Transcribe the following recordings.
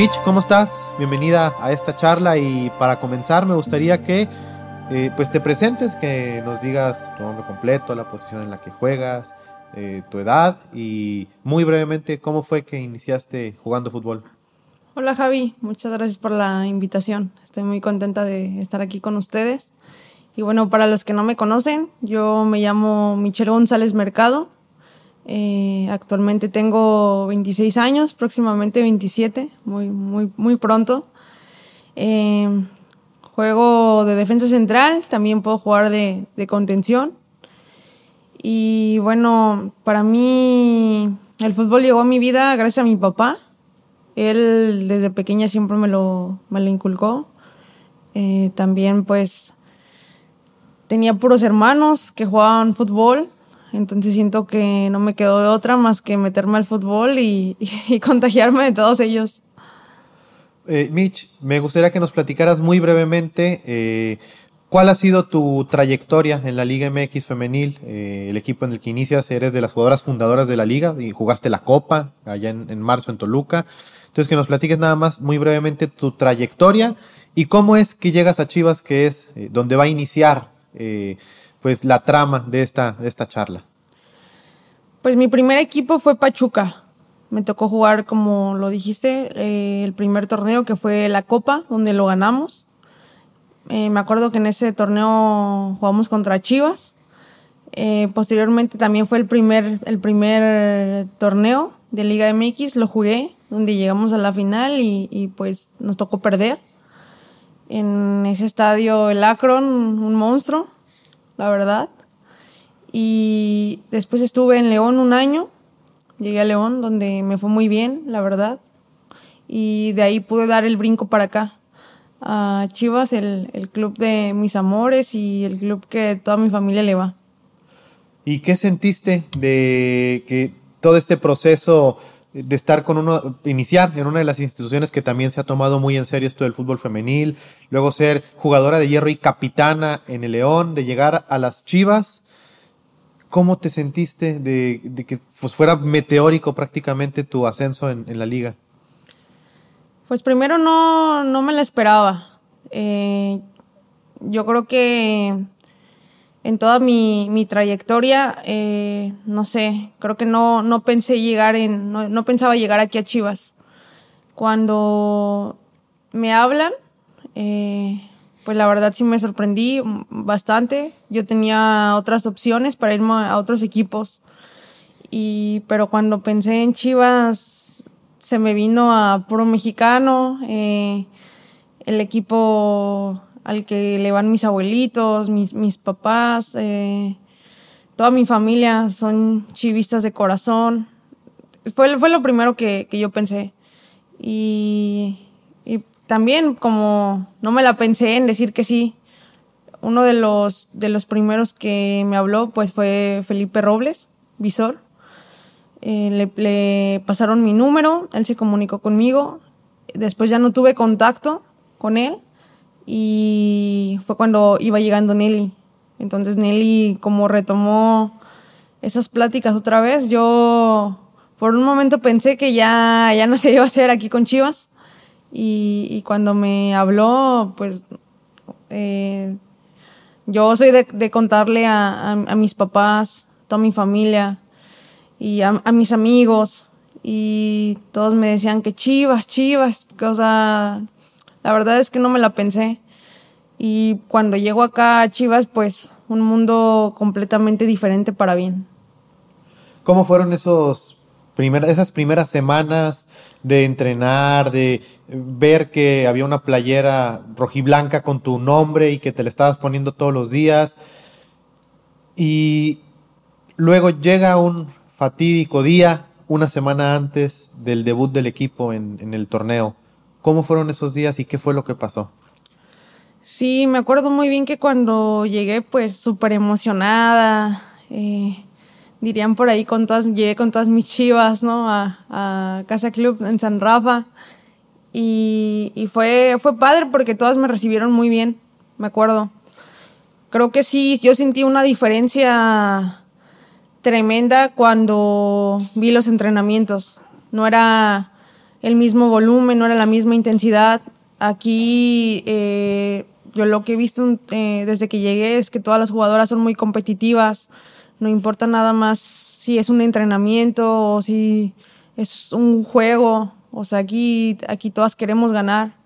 Mitch, ¿cómo estás? Bienvenida a esta charla y para comenzar me gustaría que eh, pues te presentes, que nos digas tu nombre completo, la posición en la que juegas, eh, tu edad y muy brevemente cómo fue que iniciaste jugando fútbol. Hola Javi, muchas gracias por la invitación. Estoy muy contenta de estar aquí con ustedes. Y bueno, para los que no me conocen, yo me llamo Michelle González Mercado. Eh, actualmente tengo 26 años, próximamente 27, muy, muy, muy pronto. Eh, juego de defensa central, también puedo jugar de, de contención. Y bueno, para mí el fútbol llegó a mi vida gracias a mi papá. Él desde pequeña siempre me lo, me lo inculcó. Eh, también pues tenía puros hermanos que jugaban fútbol, entonces siento que no me quedó de otra más que meterme al fútbol y, y, contagiarme de todos ellos. Eh, Mitch, me gustaría que nos platicaras muy brevemente eh, cuál ha sido tu trayectoria en la Liga MX femenil, eh, el equipo en el que inicias, eres de las jugadoras fundadoras de la liga y jugaste la Copa allá en, en marzo en Toluca. Entonces que nos platiques nada más muy brevemente tu trayectoria y cómo es que llegas a Chivas, que es eh, donde va a iniciar eh, pues la trama de esta, de esta charla? Pues mi primer equipo fue Pachuca. Me tocó jugar, como lo dijiste, eh, el primer torneo que fue la Copa, donde lo ganamos. Eh, me acuerdo que en ese torneo jugamos contra Chivas. Eh, posteriormente también fue el primer, el primer torneo de Liga MX, lo jugué, donde llegamos a la final y, y pues nos tocó perder en ese estadio el Akron, un monstruo, la verdad. Y después estuve en León un año, llegué a León donde me fue muy bien, la verdad. Y de ahí pude dar el brinco para acá, a Chivas, el, el club de mis amores y el club que toda mi familia le va. ¿Y qué sentiste de que todo este proceso de estar con uno, iniciar en una de las instituciones que también se ha tomado muy en serio esto del fútbol femenil, luego ser jugadora de hierro y capitana en el León, de llegar a las Chivas. ¿Cómo te sentiste de, que pues, fuera meteórico prácticamente tu ascenso en, en, la liga? Pues primero no, no me la esperaba. Eh, yo creo que en toda mi, mi trayectoria, eh, no sé, creo que no, no pensé llegar en, no, no, pensaba llegar aquí a Chivas. Cuando me hablan, eh, pues la verdad sí me sorprendí bastante. Yo tenía otras opciones para irme a otros equipos. Y, pero cuando pensé en Chivas, se me vino a puro mexicano, eh, el equipo al que le van mis abuelitos, mis, mis papás, eh, toda mi familia son chivistas de corazón. Fue, fue lo primero que, que yo pensé. Y, y, también como no me la pensé en decir que sí, uno de los, de los primeros que me habló pues fue Felipe Robles, visor. Eh, le, le pasaron mi número, él se comunicó conmigo, después ya no tuve contacto con él y fue cuando iba llegando Nelly. Entonces Nelly como retomó esas pláticas otra vez, yo por un momento pensé que ya, ya no se iba a hacer aquí con Chivas y, cuando me habló, pues eh, yo soy de, contarle a, a, a, mis papás, toda mi familia y a, a mis amigos y todos me decían que Chivas, Chivas, o sea, la verdad es que no me la pensé. Y cuando llego acá a Chivas, pues un mundo completamente diferente para bien. ¿Cómo fueron esos esas primeras semanas de entrenar, de ver que había una playera rojiblanca con tu nombre y que te la estabas poniendo todos los días? Y luego llega un fatídico día, una semana antes del debut del equipo en el torneo. ¿Cómo fueron esos días y qué fue lo que pasó? Sí, me acuerdo muy bien que cuando llegué, pues súper emocionada, eh, dirían por ahí, con todas, llegué con todas mis chivas, ¿no? A, Casa Club en San Rafa. Y, y, fue, fue padre porque todas me recibieron muy bien, me acuerdo. Creo que sí, yo sentí una diferencia tremenda cuando vi los entrenamientos. No era el mismo volumen, no era la misma intensidad. Aquí eh, yo lo que he visto eh, desde que llegué es que todas las jugadoras son muy competitivas, no importa nada más si es un entrenamiento o si es un juego, o sea, aquí, aquí todas queremos ganar.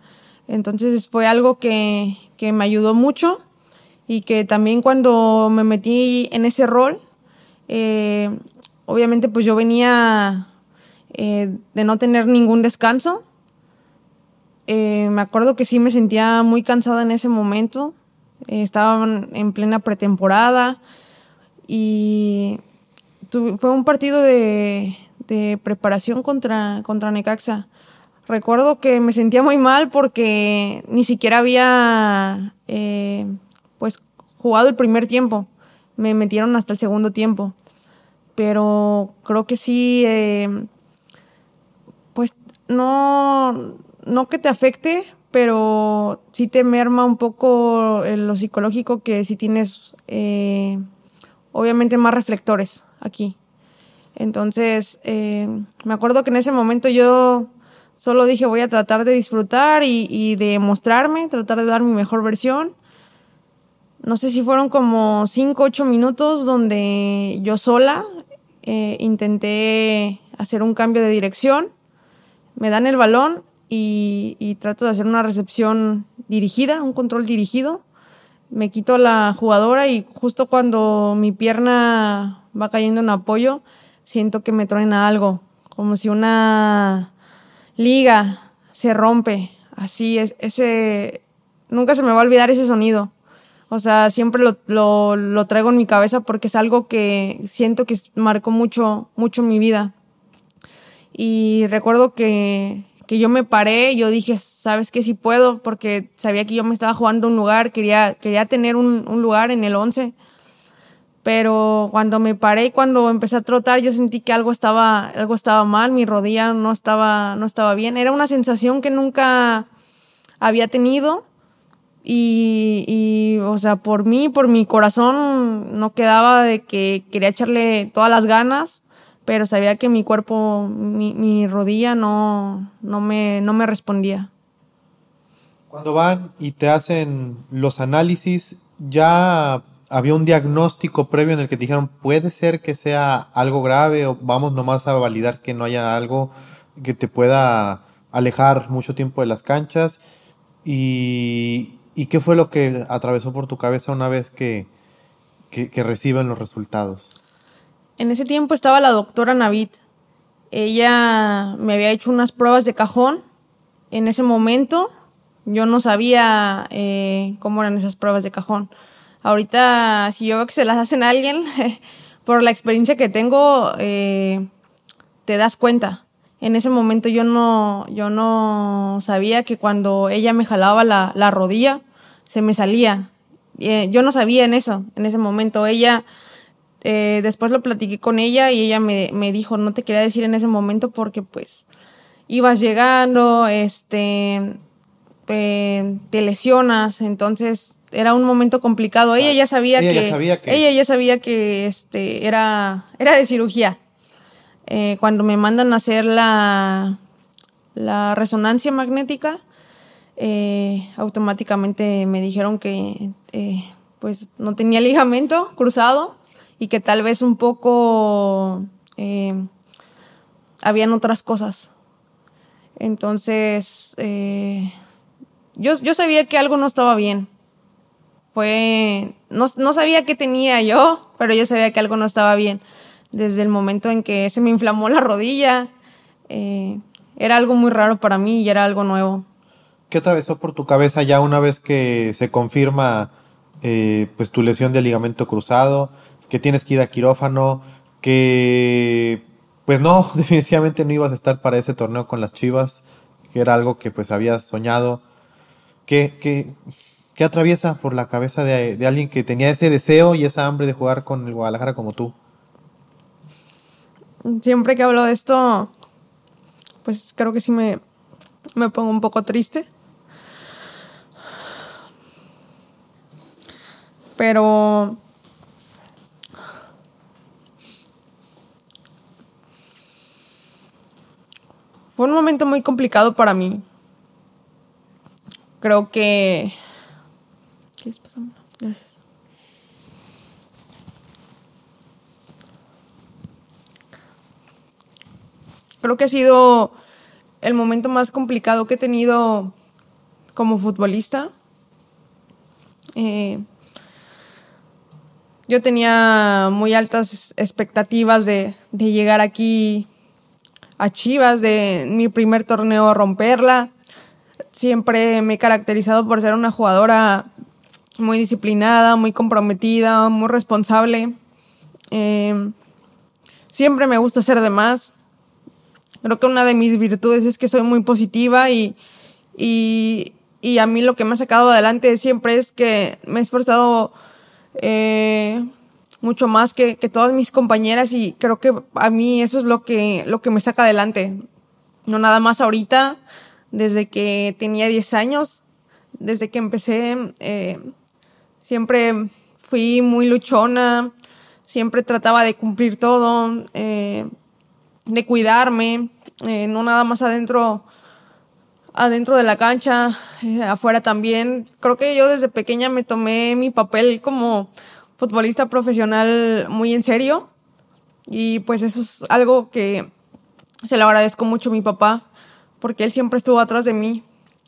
Entonces fue algo que, que me ayudó mucho y que también cuando me metí en ese rol, eh, obviamente pues yo venía eh, de no tener ningún descanso. Eh, me acuerdo que sí me sentía muy cansada en ese momento. estaba en plena pretemporada y fue un partido de, preparación contra, contra Necaxa. Recuerdo que me sentía muy mal porque ni siquiera había eh, pues jugado el primer tiempo. Me metieron hasta el segundo tiempo. Pero creo que sí, eh, pues no, no que te afecte, pero sí te merma un poco lo psicológico que si tienes eh, obviamente más reflectores aquí. Entonces, me acuerdo que en ese momento yo Solo dije voy a tratar de disfrutar y, de mostrarme, tratar de dar mi mejor versión. No sé si fueron como 5, 8 minutos donde yo sola eh, intenté hacer un cambio de dirección. Me dan el balón y, y trato de hacer una recepción dirigida, un control dirigido. Me quito la jugadora y justo cuando mi pierna va cayendo en apoyo, siento que me truena algo, como si una liga, se rompe. Así es, ese, nunca se me va a olvidar ese sonido. O sea, siempre lo, lo, lo traigo en mi cabeza porque es algo que siento que marcó mucho, mucho mi vida. Y recuerdo que, que yo me paré, yo dije, ¿sabes qué? Si puedo, porque sabía que yo me estaba jugando un lugar, quería, quería tener un, un lugar en el 11 pero cuando me paré y cuando empecé a trotar yo sentí que algo estaba algo estaba mal mi rodilla no estaba no estaba bien. Era una sensación que nunca había tenido y, y o sea por mí por mi corazón no quedaba de que quería echarle todas las ganas pero sabía que mi cuerpo mi, mi rodilla no no me no me respondía cuando van y te hacen los análisis ya había un diagnóstico previo en el que te dijeron, puede ser que sea algo grave o vamos nomás a validar que no haya algo que te pueda alejar mucho tiempo de las canchas. ¿Y, y qué fue lo que atravesó por tu cabeza una vez que, que, que reciben los resultados? En ese tiempo estaba la doctora Navid. Ella me había hecho unas pruebas de cajón. En ese momento yo no sabía eh, cómo eran esas pruebas de cajón. Ahorita, si yo veo que se las hacen a alguien, por la experiencia que tengo, eh, te das cuenta. En ese momento yo no, yo no sabía que cuando ella me jalaba la, la rodilla, se me salía. Eh, yo no sabía en eso, en ese momento. Ella, eh, después lo platiqué con ella y ella me, me dijo, no te quería decir en ese momento porque pues ibas llegando, este, te lesionas, entonces era un momento complicado. Ella ya sabía, que, ella ya sabía que este era era de cirugía. Eh, cuando me mandan a hacer la la resonancia magnética, eh, automáticamente me dijeron que eh, pues no tenía ligamento cruzado y que tal vez un poco habían otras cosas. Entonces yo, yo sabía que algo no estaba bien. Fue, no, no sabía qué tenía yo, pero yo sabía que algo no estaba bien. Desde el momento en que se me inflamó la rodilla, eh, era algo muy raro para mí y era algo nuevo. ¿Qué atravesó por tu cabeza ya una vez que se confirma eh, pues tu lesión de ligamento cruzado, que tienes que ir a quirófano, que pues no, definitivamente no ibas a estar para ese torneo con las Chivas, que era algo que pues habías soñado? ¿Qué, atraviesa por la cabeza de, alguien que tenía ese deseo y esa hambre de jugar con el Guadalajara como tú? Siempre que hablo de esto, pues creo que sí me, me pongo un poco triste. Pero fue un momento muy complicado para mí. Creo que... Gracias. Creo que ha sido el momento más complicado que he tenido como futbolista. Eh, yo tenía muy altas expectativas de, de, llegar aquí a Chivas, de mi primer torneo romperla. Siempre me he caracterizado por ser una jugadora muy disciplinada, muy comprometida, muy responsable. Eh, siempre me gusta ser de más. Creo que una de mis virtudes es que soy muy positiva y, y, y a mí lo que me ha sacado adelante siempre es que me he esforzado eh, mucho más que, que, todas mis compañeras y creo que a mí eso es lo que, lo que me saca adelante. No nada más ahorita, desde que tenía 10 años, desde que empecé, eh, siempre fui muy luchona, siempre trataba de cumplir todo, eh, de cuidarme, eh, no nada más adentro, adentro de la cancha, afuera también. Creo que yo desde pequeña me tomé mi papel como futbolista profesional muy en serio y pues eso es algo que se lo agradezco mucho a mi papá porque él siempre estuvo atrás de mí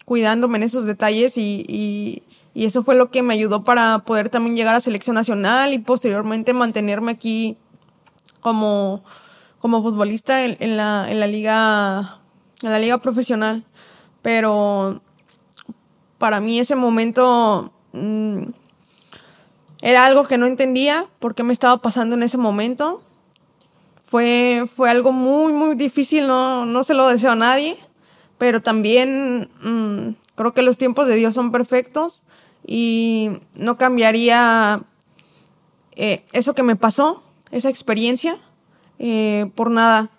cuidándome en esos detalles y, y, y eso fue lo que me ayudó para poder también llegar a selección nacional y posteriormente mantenerme aquí como como futbolista en, en, la, en, la, liga, en la liga profesional. Pero para mí ese momento mmm, era algo que no entendía por qué me estaba pasando en ese momento. Fue, fue algo muy, muy difícil, no, no se lo deseo a nadie, pero también mmm, creo que los tiempos de Dios son perfectos y no cambiaría eh, eso que me pasó, esa experiencia, eh, por nada.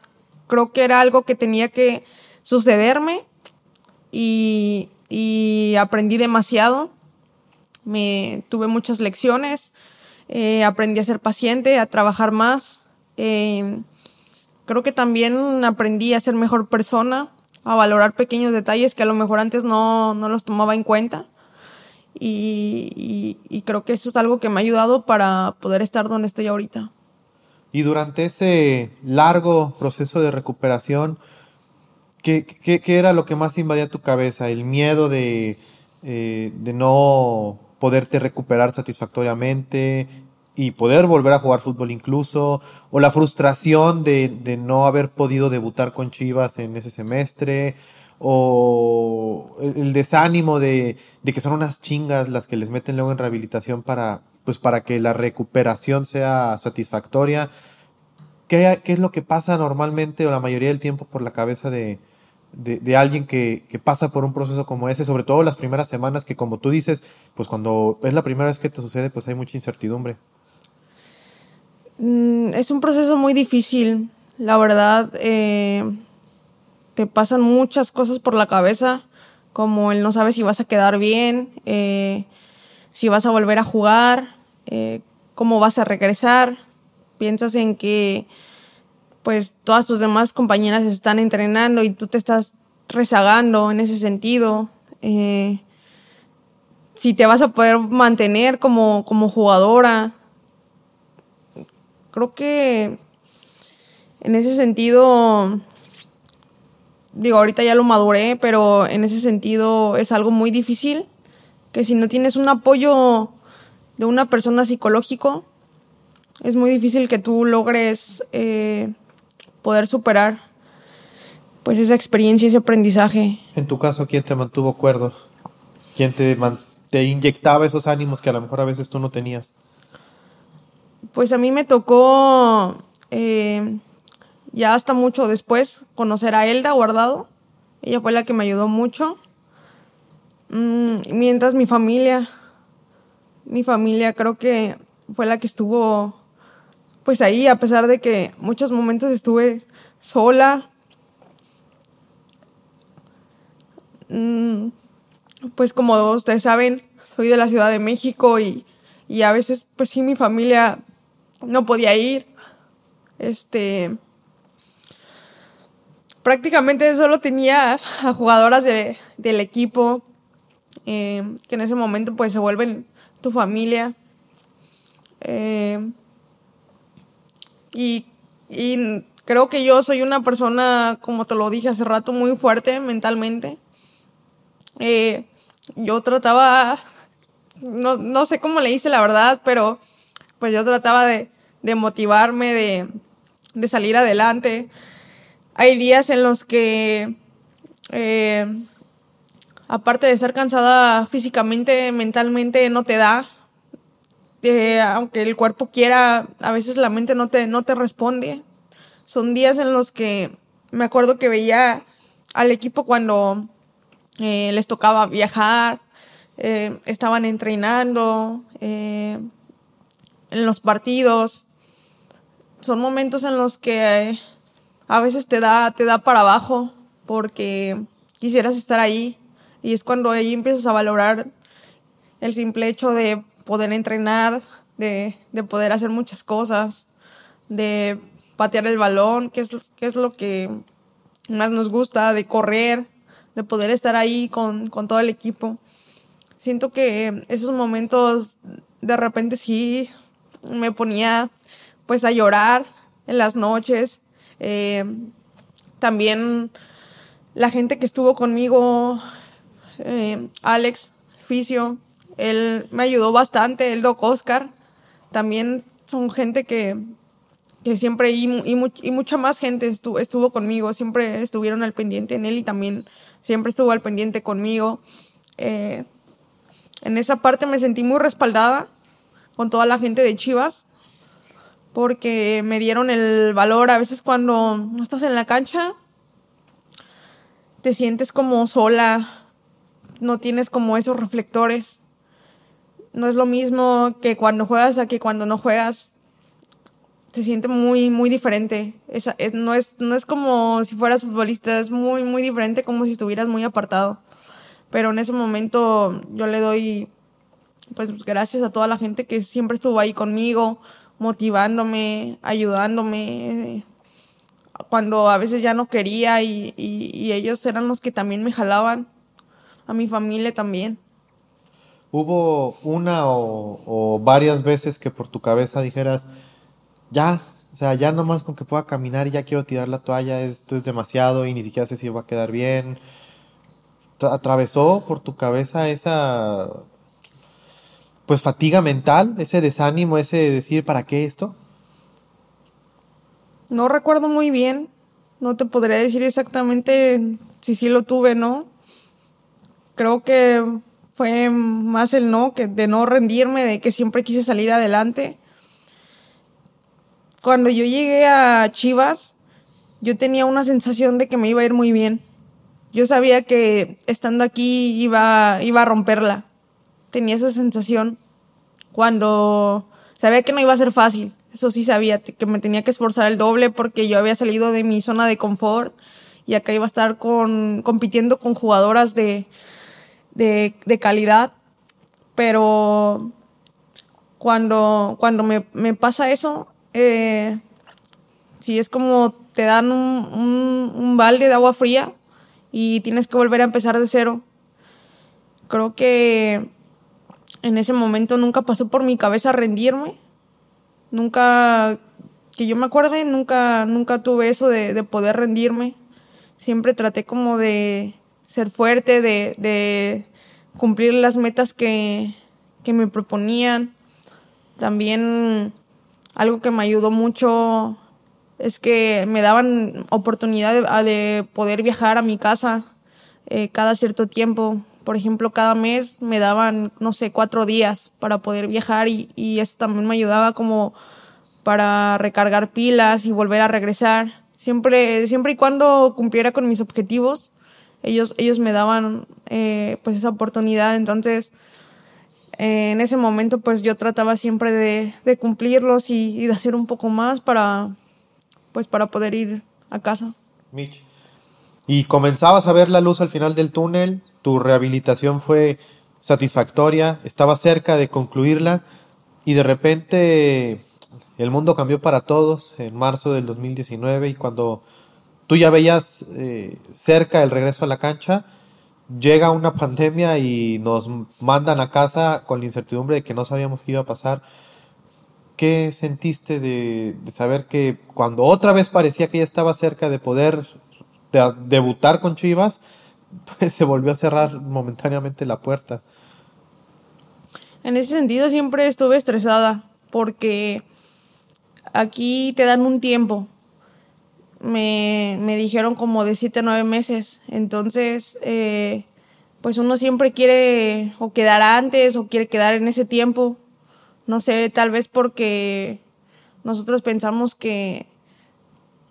Creo que era algo que tenía que sucederme y aprendí demasiado. Me tuve muchas lecciones, eh, aprendí a ser paciente, a trabajar más. Eh, creo que también aprendí a ser mejor persona, a valorar pequeños detalles que a lo mejor antes no, no los tomaba en cuenta. Y, creo que eso es algo que me ha ayudado para poder estar donde estoy ahorita. Y durante ese largo proceso de recuperación, ¿qué, qué, qué era lo que más invadía tu cabeza? ¿El miedo de, eh, de no poderte recuperar satisfactoriamente y poder volver a jugar fútbol incluso? ¿O la frustración de, de no haber podido debutar con Chivas en ese semestre? o el desánimo de, de, que son unas chingas las que les meten luego en rehabilitación para, pues para que la recuperación sea satisfactoria. ¿Qué, qué es lo que pasa normalmente o la mayoría del tiempo por la cabeza de, de, alguien que, que, pasa por un proceso como ese, sobre todo las primeras semanas que como tú dices, pues cuando es la primera vez que te sucede, pues hay mucha incertidumbre? Mm, es un proceso muy difícil, la verdad. Eh, te pasan muchas cosas por la cabeza, como el no sabes si vas a quedar bien, eh, si vas a volver a jugar, eh, cómo vas a regresar. Piensas en que pues todas tus demás compañeras están entrenando y tú te estás rezagando en ese sentido. Eh, si te vas a poder mantener como, como jugadora. Creo que en ese sentido, digo, ahorita ya lo maduré, pero en ese sentido es algo muy difícil, que si no tienes un apoyo de una persona psicológico, es muy difícil que tú logres eh, poder superar pues esa experiencia, ese aprendizaje. En tu caso, ¿quién te mantuvo cuerdo? ¿Quién te, te inyectaba esos ánimos que a lo mejor a veces tú no tenías? Pues a mí me tocó eh, ya hasta mucho después conocer a Elda Guardado. Ella fue la que me ayudó mucho. Mm, mientras mi familia, mi familia creo que fue la que estuvo pues ahí, a pesar de que muchos momentos estuve sola. Mm, pues como ustedes saben, soy de la Ciudad de México y, y a veces pues sí mi familia no podía ir. Este prácticamente solo tenía a jugadoras del equipo, eh, que en ese momento pues se vuelven tu familia. Eh, y, y creo que yo soy una persona, como te lo dije hace rato, muy fuerte mentalmente. Eh, yo trataba, no, no, sé cómo le hice la verdad, pero pues yo trataba de, de motivarme, de, de, salir adelante. Hay días en los que, eh, aparte de estar cansada físicamente, mentalmente no te da. Eh, aunque el cuerpo quiera, a veces la mente no te, no te responde. Son días en los que me acuerdo que veía al equipo cuando eh, les tocaba viajar, eh, estaban entrenando en los partidos. Son momentos en los que a veces te da, te da para abajo porque quisieras estar ahí y es cuando ahí empiezas a valorar el simple hecho de poder entrenar, de, de poder hacer muchas cosas, de patear el balón, que es, que es lo que más nos gusta, de correr, de poder estar ahí con, con todo el equipo. Siento que esos momentos de repente sí me ponía pues a llorar en las noches. Eh, también la gente que estuvo conmigo, eh, Alex Fisio, él me ayudó bastante, el Doc Oscar, también son gente que, que siempre, y, mucha más gente estuvo, estuvo conmigo, siempre estuvieron al pendiente en él y también siempre estuvo al pendiente conmigo. Eh, en esa parte me sentí muy respaldada con toda la gente de Chivas, porque me dieron el valor. A veces cuando no estás en la cancha, te sientes como sola, no tienes como esos reflectores. No es lo mismo que cuando juegas a que cuando no juegas se siente muy, muy diferente. No, es, no es como si fueras futbolista, es muy, muy diferente como si estuvieras muy apartado. Pero en ese momento yo le doy, pues gracias a toda la gente que siempre estuvo ahí conmigo, motivándome, ayudándome, cuando a veces ya no quería y, y, ellos eran los que también me jalaban, a mi familia también. ¿Hubo una o, varias veces que por tu cabeza dijeras, ya, o sea, ya nomás con que pueda caminar y ya quiero tirar la toalla, esto es demasiado y ni siquiera sé si va a quedar bien. ¿Atravesó por tu cabeza esa, pues, fatiga mental, ese desánimo, ese decir, ¿para qué esto? No recuerdo muy bien, no te podría decir exactamente si sí lo tuve, ¿no? Creo que fue más el no, que de no rendirme, de que siempre quise salir adelante cuando yo llegué a Chivas, yo tenía una sensación de que me iba a ir muy bien. Yo sabía que estando aquí iba, iba a romperla. Tenía esa sensación. Cuando sabía que no iba a ser fácil. Eso sí sabía, que me tenía que esforzar el doble porque yo había salido de mi zona de confort y acá iba a estar con, compitiendo con jugadoras de, de, de calidad. Pero cuando, cuando me, me pasa eso, eh, si es como te dan un, un, balde de agua fría y tienes que volver a empezar de cero. Creo que en ese momento nunca pasó por mi cabeza rendirme. Nunca, que yo me acuerde, nunca, nunca tuve eso de, de poder rendirme. Siempre traté como de ser fuerte, de, de cumplir las metas que, me proponían. También algo que me ayudó mucho es que me daban oportunidad de, poder viajar a mi casa eh, cada cierto tiempo. Por ejemplo, cada mes me daban, no sé, cuatro días para poder viajar y, y eso también me ayudaba como para recargar pilas y volver a regresar. Siempre, siempre y cuando cumpliera con mis objetivos, ellos, ellos me daban eh, pues esa oportunidad. Entonces, en ese momento pues yo trataba siempre de, de cumplirlos y, y, de hacer un poco más para pues para poder ir a casa. Mitch. Y comenzabas a ver la luz al final del túnel, tu rehabilitación fue satisfactoria, estaba cerca de concluirla y de repente el mundo cambió para todos en marzo del 2019 y cuando tú ya veías eh, cerca el regreso a la cancha, llega una pandemia y nos mandan a casa con la incertidumbre de que no sabíamos qué iba a pasar. ¿Qué sentiste de, saber que cuando otra vez parecía que ya estaba cerca de poder debutar con Chivas, pues se volvió a cerrar momentáneamente la puerta? En ese sentido siempre estuve estresada porque aquí te dan un tiempo me, me dijeron como de 7 a 9 meses. Entonces, eh, pues uno siempre quiere o quedar antes o quiere quedar en ese tiempo. No sé, tal vez porque nosotros pensamos que,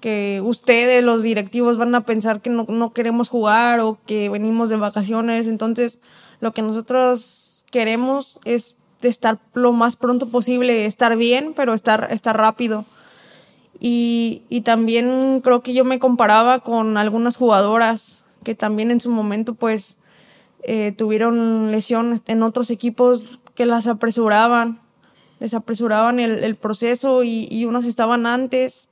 que ustedes, los directivos, van a pensar que no, no queremos jugar o que venimos de vacaciones. Entonces, lo que nosotros queremos es estar lo más pronto posible, estar bien, pero estar, estar rápido. Y, y también creo que yo me comparaba con algunas jugadoras que también en su momento pues eh, tuvieron lesiones en otros equipos que las apresuraban, les apresuraban el, el proceso y, y, unas estaban antes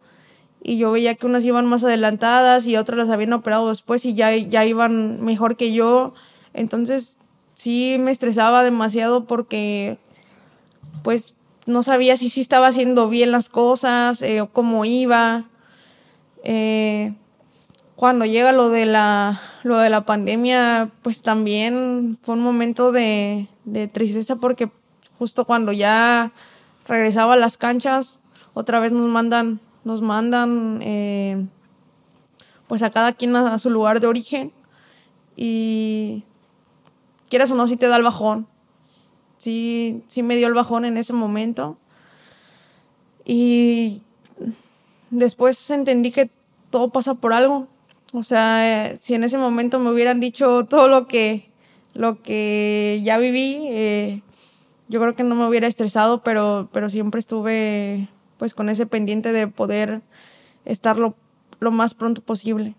y yo veía que unas iban más adelantadas y otras las habían operado después y ya, ya iban mejor que yo. Entonces sí me estresaba demasiado porque pues no sabía si sí estaba haciendo bien las cosas eh, cómo iba. Eh, cuando llega lo de la lo de la pandemia, pues también fue un momento de, de tristeza porque justo cuando ya regresaba a las canchas, otra vez nos mandan, nos mandan eh, pues a cada quien a, a, su lugar de origen y quieras o no si te da el bajón sí, sí me dio el bajón en ese momento. Y después entendí que todo pasa por algo. O sea, si en ese momento me hubieran dicho todo lo que, lo que ya viví, eh, yo creo que no me hubiera estresado, pero, pero siempre estuve pues con ese pendiente de poder estar lo, lo más pronto posible.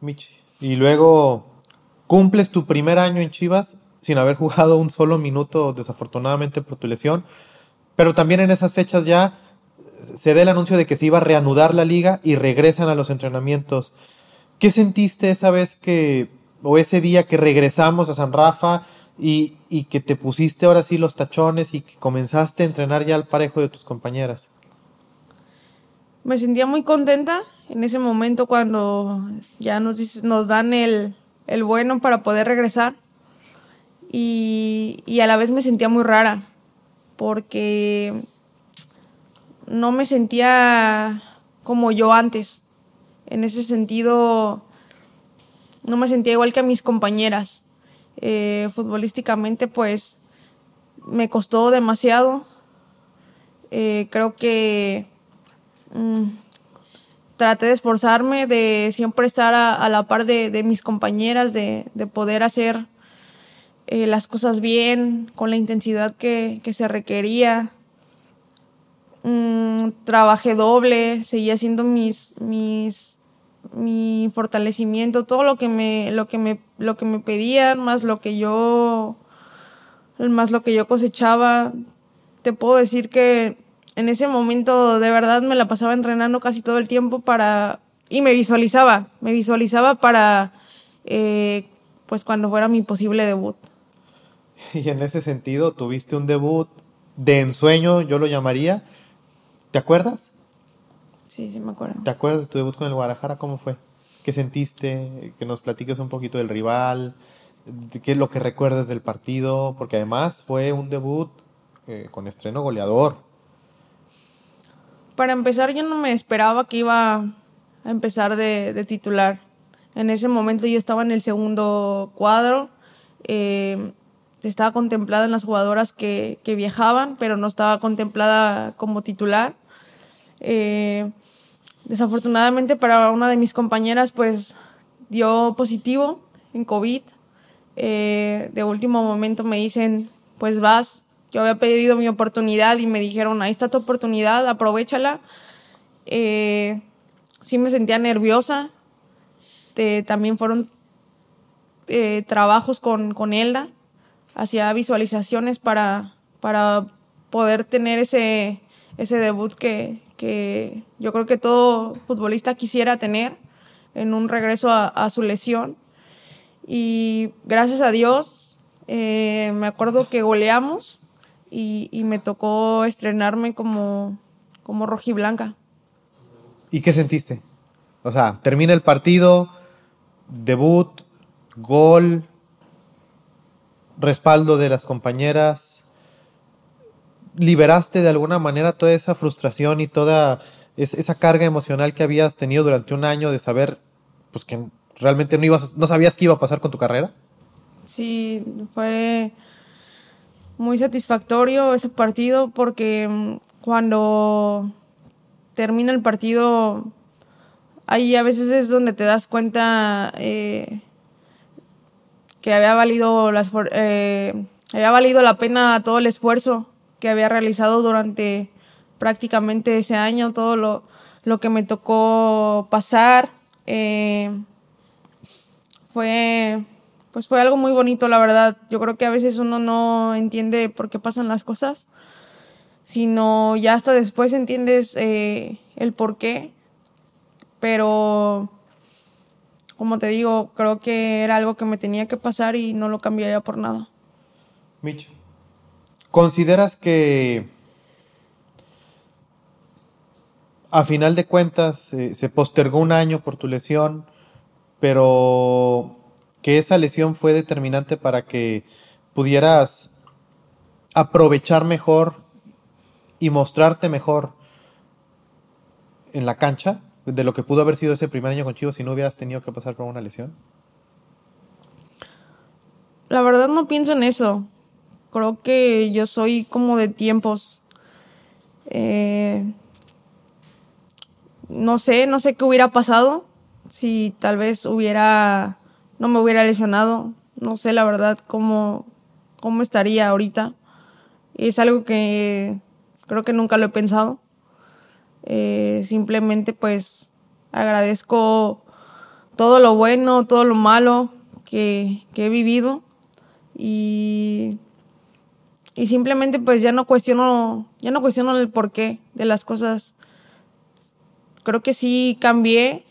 Michi. Y luego cumples tu primer año en Chivas sin haber jugado un solo minuto, desafortunadamente por tu lesión. Pero también en esas fechas ya se da el anuncio de que se iba a reanudar la liga y regresan a los entrenamientos. ¿Qué sentiste esa vez que, o ese día que regresamos a San Rafa y, y que te pusiste ahora sí los tachones y que comenzaste a entrenar ya al parejo de tus compañeras? Me sentía muy contenta en ese momento cuando ya nos, nos dan el, el bueno para poder regresar y, y a la vez me sentía muy rara porque no me sentía como yo antes. En ese sentido, no me sentía igual que a mis compañeras. Eh, futbolísticamente, pues, me costó demasiado. Eh, creo que mm, traté de esforzarme, de siempre estar a, a la par de, de mis compañeras, de, de poder hacer eh, las cosas bien, con la intensidad que, que se requería. Mm, trabajé doble, seguí haciendo mis, mis, mi fortalecimiento, todo lo que me, lo que me, lo que me pedían, más lo que yo, más lo que yo cosechaba. Te puedo decir que en ese momento de verdad me la pasaba entrenando casi todo el tiempo para, y me visualizaba, me visualizaba para, eh, pues cuando fuera mi posible debut. Y en ese sentido, tuviste un debut de ensueño, yo lo llamaría. ¿Te acuerdas? Sí, sí me acuerdo. ¿Te acuerdas de tu debut con el Guadalajara? ¿Cómo fue? ¿Qué sentiste? Que nos platiques un poquito del rival. ¿Qué es lo que recuerdas del partido? Porque además fue un debut eh, con estreno goleador. Para empezar, yo no me esperaba que iba a empezar de, de titular. En ese momento yo estaba en el segundo cuadro. Eh, estaba contemplada en las jugadoras que, que viajaban, pero no estaba contemplada como titular. Eh, desafortunadamente para una de mis compañeras, pues dio positivo en COVID. Eh, de último momento me dicen, pues vas. Yo había pedido mi oportunidad y me dijeron, ahí está tu oportunidad, aprovechala. Eh, sí me sentía nerviosa. también fueron eh, trabajos con, con Elda hacía visualizaciones para, para poder tener ese, ese debut que, que yo creo que todo futbolista quisiera tener. en un regreso a, su lesión. Y gracias a Dios, eh, me acuerdo que goleamos y, y, me tocó estrenarme como, como rojiblanca. ¿Y qué sentiste? O sea, termina el partido, debut, gol, respaldo de las compañeras. ¿Liberaste de alguna manera toda esa frustración y toda esa carga emocional que habías tenido durante un año de saber pues que realmente no ibas no sabías qué iba a pasar con tu carrera? Sí, fue muy satisfactorio ese partido porque mm, cuando termina el partido ahí a veces es donde te das cuenta eh, que había valido las eh, había valido la pena todo el esfuerzo que había realizado durante prácticamente ese año, todo lo, lo que me tocó pasar. Eh, fue, pues fue algo muy bonito, la verdad. Yo creo que a veces uno no entiende por qué pasan las cosas, sino ya hasta después entiendes eh, el por qué. Pero, como te digo, creo que era algo que me tenía que pasar y no lo cambiaría por nada. Mitch, ¿consideras que a final de cuentas eh, se postergó un año por tu lesión, pero que esa lesión fue determinante para que pudieras aprovechar mejor y mostrarte mejor en la cancha de lo que pudo haber sido ese primer año con Chivas si no hubieras tenido que pasar por una lesión? La verdad no pienso en eso. Creo que yo soy como de tiempos. Eh, no sé, no sé qué hubiera pasado si tal vez hubiera, no me hubiera lesionado. No sé la verdad cómo, cómo estaría ahorita. Es algo que creo que nunca lo he pensado. Eh, simplemente pues agradezco todo lo bueno, todo lo malo que, que he vivido y, y simplemente pues ya no cuestiono, ya no cuestiono el porqué de las cosas creo que sí cambié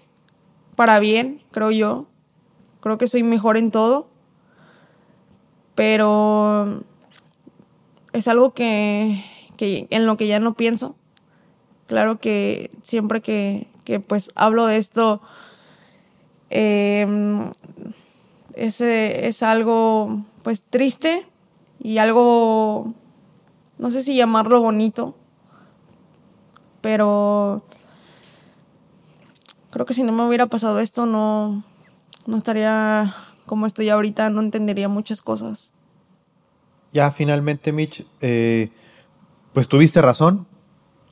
para bien, creo yo. Creo que soy mejor en todo. Pero es algo que, en lo que ya no pienso. Claro que siempre que, pues hablo de esto, em, es algo pues triste y algo, no sé si llamarlo bonito, pero creo que si no me hubiera pasado esto no, no estaría como estoy ahorita, no entendería muchas cosas. Ya finalmente, Mitch, eh, pues tuviste razón.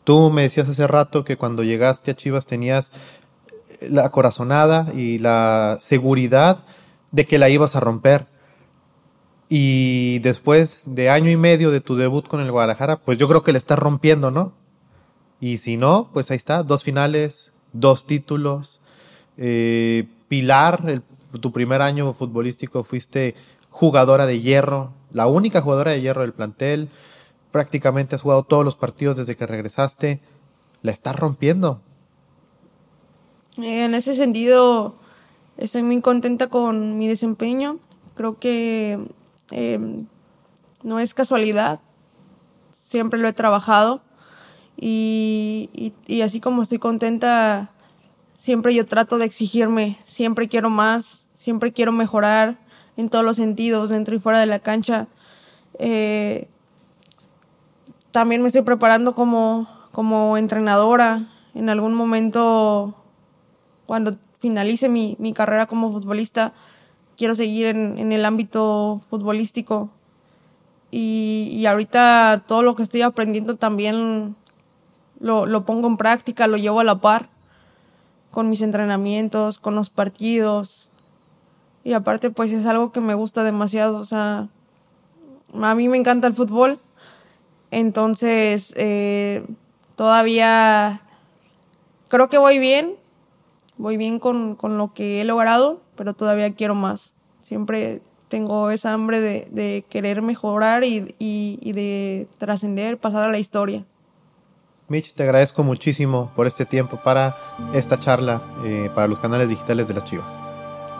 Tú me decías hace rato que cuando llegaste a Chivas tenías la corazonada y la seguridad de que la ibas a romper. Y después de año y medio de tu debut con el Guadalajara, pues yo creo que le estás rompiendo, ¿no? Y si no, pues ahí está, dos finales, dos títulos. Eh, Pilar, tu primer año futbolístico fuiste jugadora de hierro, la única jugadora de hierro del plantel. Prácticamente has jugado todos los partidos desde que regresaste. La estás rompiendo. En ese sentido, estoy muy contenta con mi desempeño. Creo que em, no es casualidad. Siempre lo he trabajado. Y, así como estoy contenta, siempre yo trato de exigirme, siempre quiero más, siempre quiero mejorar en todos los sentidos, dentro y fuera de la cancha. Eh, también me estoy preparando como, como entrenadora. En algún momento, cuando finalice mi, carrera como futbolista, quiero seguir en, el ámbito futbolístico. Y, y, ahorita todo lo que estoy aprendiendo también lo, lo pongo en práctica, lo llevo a la par con mis entrenamientos, con los partidos. Y aparte, pues es algo que me gusta demasiado. O sea, a mí me encanta el fútbol. Entonces, eh, todavía creo que voy bien. Voy bien con, lo que he logrado, pero todavía quiero más. Siempre tengo esa hambre de, querer mejorar y, y de trascender, pasar a la historia. Mitch, te agradezco muchísimo por este tiempo para esta charla eh, para los canales digitales de las Chivas.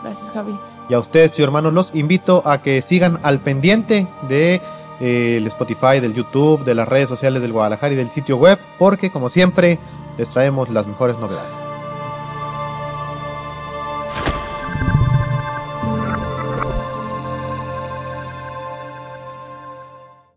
Gracias, Javi. Y a ustedes, chicos hermanos, los invito a que sigan al pendiente de el Spotify, del YouTube, de las redes sociales del Guadalajara y del sitio web, porque como siempre les traemos las mejores novedades.